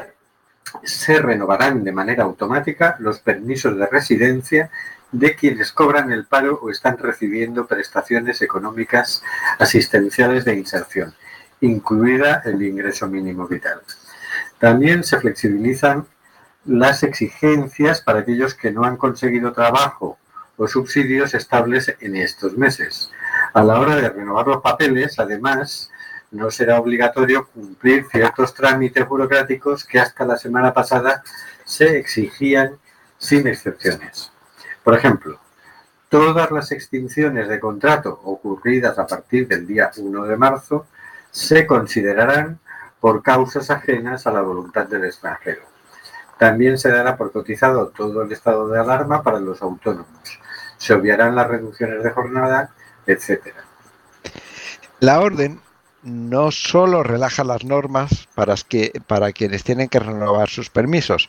se renovarán de manera automática los permisos de residencia de quienes cobran el paro o están recibiendo prestaciones económicas asistenciales de inserción, incluida el ingreso mínimo vital. También se flexibilizan las exigencias para aquellos que no han conseguido trabajo o subsidios estables en estos meses. A la hora de renovar los papeles, además, no será obligatorio cumplir ciertos trámites burocráticos que hasta la semana pasada se exigían sin excepciones. Por ejemplo, todas las extinciones de contrato ocurridas a partir del día 1 de marzo se considerarán por causas ajenas a la voluntad del extranjero. También se dará por cotizado todo el estado de alarma para los autónomos. Se obviarán las reducciones de jornada, etcétera. La orden no solo relaja las normas para, para quienes tienen que renovar sus permisos,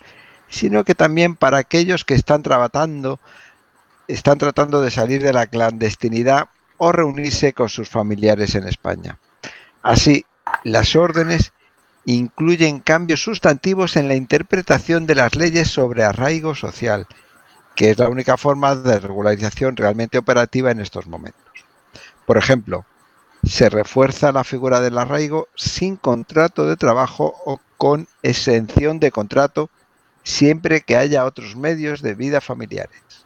sino que también para aquellos que están tratando, están tratando de salir de la clandestinidad o reunirse con sus familiares en España. Así, las órdenes incluyen cambios sustantivos en la interpretación de las leyes sobre arraigo social, que es la única forma de regularización realmente operativa en estos momentos. Por ejemplo, se refuerza la figura del arraigo sin contrato de trabajo o con exención de contrato siempre que haya otros medios de vida familiares.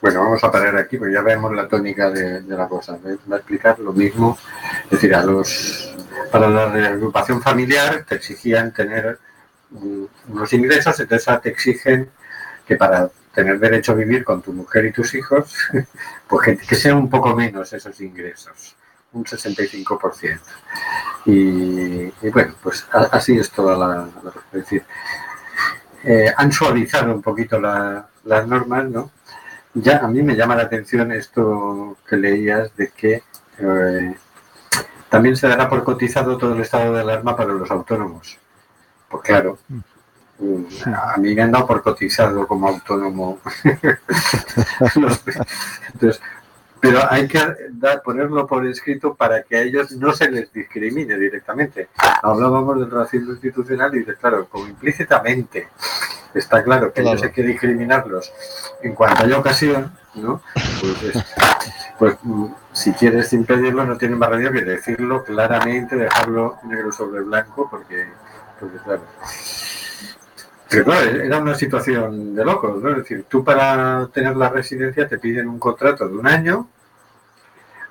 Bueno, vamos a parar aquí, porque ya vemos la tónica de, la cosa. Va a explicar lo mismo. Es decir, a los, para la reagrupación familiar te exigían tener unos ingresos, entonces te exigen que para tener derecho a vivir con tu mujer y tus hijos, [LAUGHS] pues que, sean un poco menos esos ingresos un 65%. Y, y bueno, pues así es toda la... es decir, eh, han suavizado un poquito la- las normas, ¿no? Ya a mí me llama la atención esto que leías de que eh, también se dará por cotizado todo el estado de alarma para los autónomos. Pues claro, a mí me han dado por cotizado como autónomo. [LAUGHS] Entonces, pero hay que dar, ponerlo por escrito para que a ellos no se les discrimine directamente. Hablábamos del racismo institucional y dices, claro, como implícitamente está claro que Claro. ellos hay que discriminarlos en cuanto haya ocasión, ¿no? Pues, es- pues, mm, si quieres sin pedirlo, no tiene más remedio que decirlo claramente, dejarlo negro sobre blanco, porque, porque claro. Pero claro, era una situación de locos, ¿no? Es decir, tú para tener la residencia te piden un contrato de un año,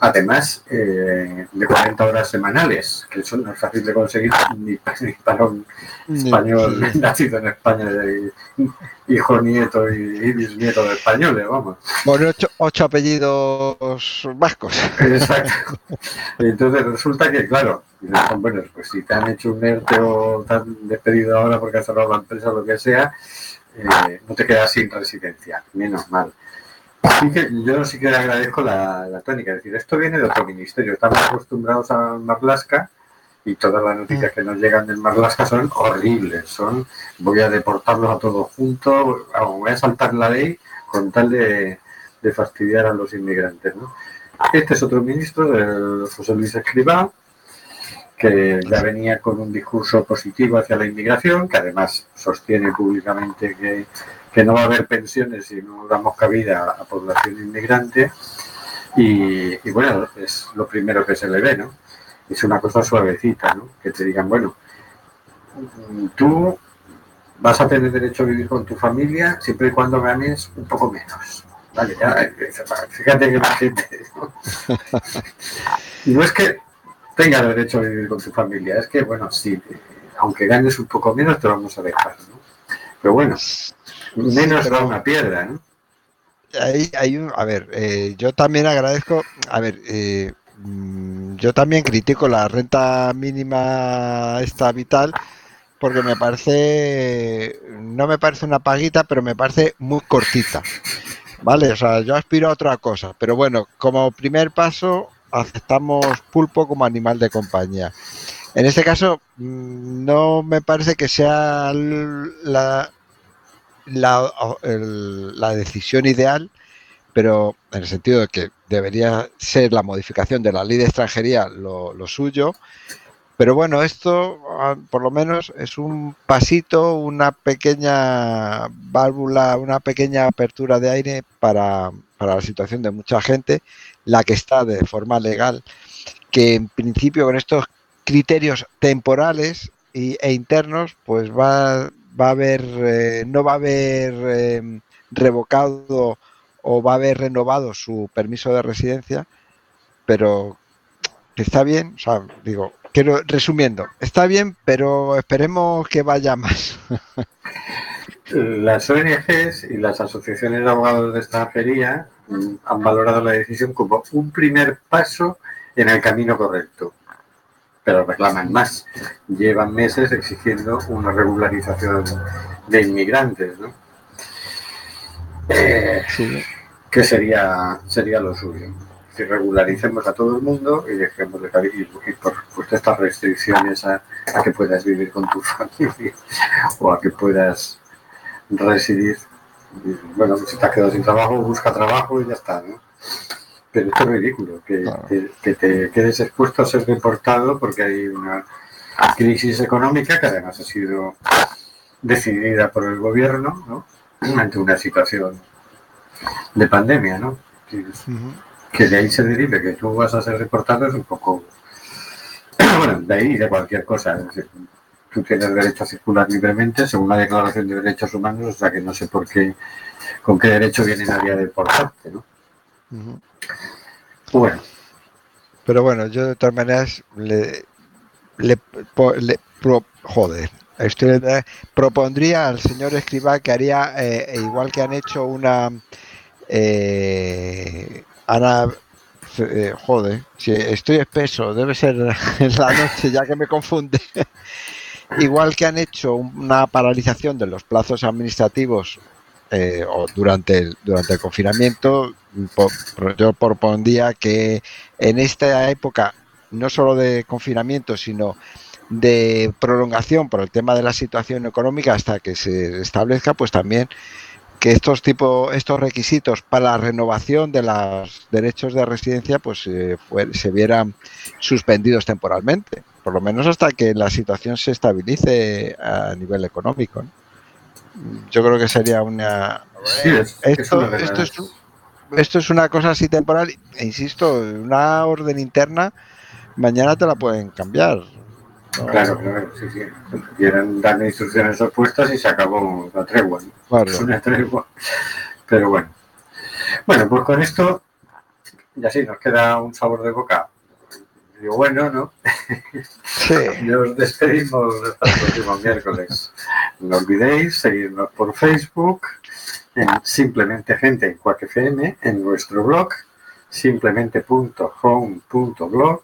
además eh, de 40 horas semanales, que eso no es fácil de conseguir ni, pa- ni para un español [LAUGHS] nacido en España, de [LAUGHS] hijo, nieto y, y bisnieto de españoles, vamos. Con ocho, ocho apellidos vascos. Exacto. [LAUGHS] Entonces resulta que, claro, bueno, pues si te han hecho un ERTE o te han despedido ahora porque has cerrado la empresa o lo que sea, eh, no te quedas sin residencia, menos mal. Así que yo sí que le agradezco la, tónica, es decir, esto viene de otro ministerio, estamos acostumbrados a Marlasca y todas las noticias que nos llegan del Marlasca son horribles, son voy a deportarlos a todos juntos, voy a saltar la ley con tal de, fastidiar a los inmigrantes. Este es otro ministro, José Luis Escribá, que ya venía con un discurso positivo hacia la inmigración, que además sostiene públicamente que, que no va a haber pensiones si no damos cabida a población inmigrante. Y, bueno, es lo primero que se le ve, ¿no? Es una cosa suavecita, ¿no? Que te digan, bueno, tú vas a tener derecho a vivir con tu familia siempre y cuando ganes un poco menos. Vale, ya, fíjate que la gente. ¿no? Es que tenga derecho a vivir con tu familia, es que, bueno, sí, aunque ganes un poco menos, te vamos a dejar, ¿no? Pero bueno, menos da una piedra, ¿no? Hay, hay un, a ver, eh, yo también agradezco, a ver, eh, mm, yo también critico la renta mínima esta vital porque me parece, no me parece una paguita, pero me parece muy cortita. Vale, o sea, yo aspiro a otra cosa, pero bueno, como primer paso aceptamos pulpo como animal de compañía. En este caso, mm, no me parece que sea la, la, el- la decisión ideal, pero en el sentido de que debería ser la modificación de la ley de extranjería lo, suyo. Pero bueno, esto ah, por lo menos es un pasito, una pequeña válvula, una pequeña apertura de aire para, para la situación de mucha gente, la que está de forma legal, que en principio con estos criterios temporales y, e internos, pues va, va a haber, eh, no va a haber eh, revocado o va a haber renovado su permiso de residencia, pero está bien, o sea, digo, quiero resumiendo, está bien, pero esperemos que vaya más. [LAUGHS] Las ONGs y las asociaciones de abogados de extranjería mm, han valorado la decisión como un primer paso en el camino correcto, pero reclaman más. Llevan meses exigiendo una regularización de inmigrantes, ¿no? Eh, Sí. que sería, sería lo suyo. Que regularicemos a todo el mundo y dejemos de y, y por pues, estas restricciones a, a que puedas vivir con tu [LAUGHS] familia o a que puedas residir. Bueno, si te has quedado sin trabajo, busca trabajo y ya está, ¿no? Pero esto es ridículo, que, Claro. que- que te quedes expuesto a ser deportado porque hay una crisis económica que además ha sido decidida por el gobierno, ¿no? Ante una situación de pandemia, ¿no? Que, de ahí se derive que tú vas a ser deportado es un poco... [CLEARS THROAT] Bueno, de ahí de cualquier cosa. Es decir, tú tienes derecho a circular libremente según la Declaración de Derechos Humanos, o sea que no sé por qué, con qué derecho viene nadie a deportarte, ¿no? Bueno, Pero bueno, yo de todas maneras le, pro- joder, estoy- propondría al señor Escribá que haría eh, igual que han hecho una eh, eh, joder, si estoy espeso, debe ser en [LAUGHS] la noche ya que me confunde. [LAUGHS] igual que han hecho una paralización de los plazos administrativos eh, o durante el, durante el confinamiento, yo propondría que en esta época, no solo de confinamiento, sino de prolongación por el tema de la situación económica hasta que se establezca, pues también que estos tipo, estos requisitos para la renovación de los derechos de residencia pues eh, se vieran suspendidos temporalmente, por lo menos hasta que la situación se estabilice a nivel económico. ¿no? Yo creo que sería una sí, es, es esto, una esto es, esto es una cosa así temporal, e insisto, una orden interna, mañana te la pueden cambiar. ¿no? Claro, claro, sí, sí. Quieren darme instrucciones opuestas y se acabó la tregua. ¿no? Claro. Es una tregua. Pero bueno. Bueno, pues con esto ya sí nos queda un sabor de boca. Digo, bueno, ¿no? Sí. [LAUGHS] Nos despedimos hasta el próximo miércoles. No olvidéis seguirnos por Facebook, en Simplemente Gente en Quack FM, en nuestro blog, simplemente.home.blog,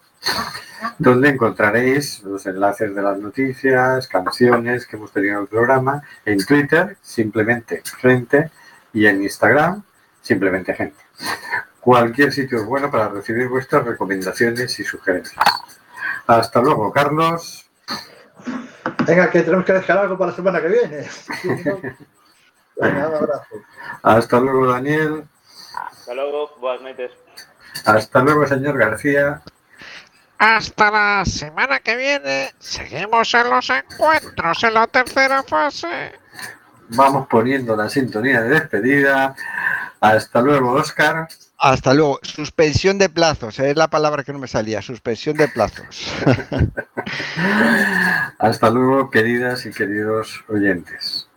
donde encontraréis los enlaces de las noticias, canciones que hemos tenido en el programa, en Twitter, Simplemente Gente, y en Instagram, Simplemente Gente. Cualquier sitio es bueno para recibir vuestras recomendaciones y sugerencias. Hasta luego, Carlos. Venga, que tenemos que dejar algo para la semana que viene. [LAUGHS] Venga, un abrazo. Hasta luego, Daniel. Hasta luego, buenas noches. Hasta luego, señor García. Hasta la semana que viene. Seguimos en los encuentros en la tercera fase. Vamos poniendo la sintonía de despedida. Hasta luego, Oscar. Hasta luego. Suspensión de plazos, es la palabra que no me salía. Suspensión de plazos. [LAUGHS] Hasta luego, queridas y queridos oyentes.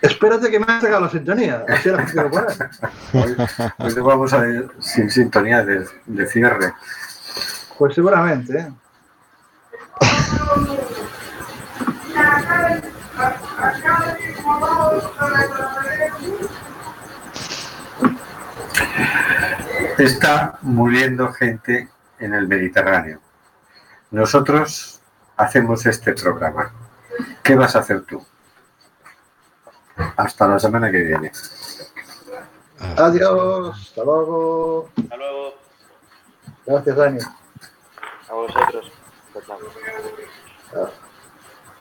Espérate que me has sacado la sintonía. Así poner. Hoy, vamos a ir sin sintonía de, de cierre. Pues seguramente, ¿eh? [LAUGHS] Está muriendo gente en el Mediterráneo. Nosotros hacemos este programa. ¿Qué vas a hacer tú? Hasta la semana que viene. Adiós, hasta luego. Hasta luego. Gracias, Dani. A vosotros. Chao,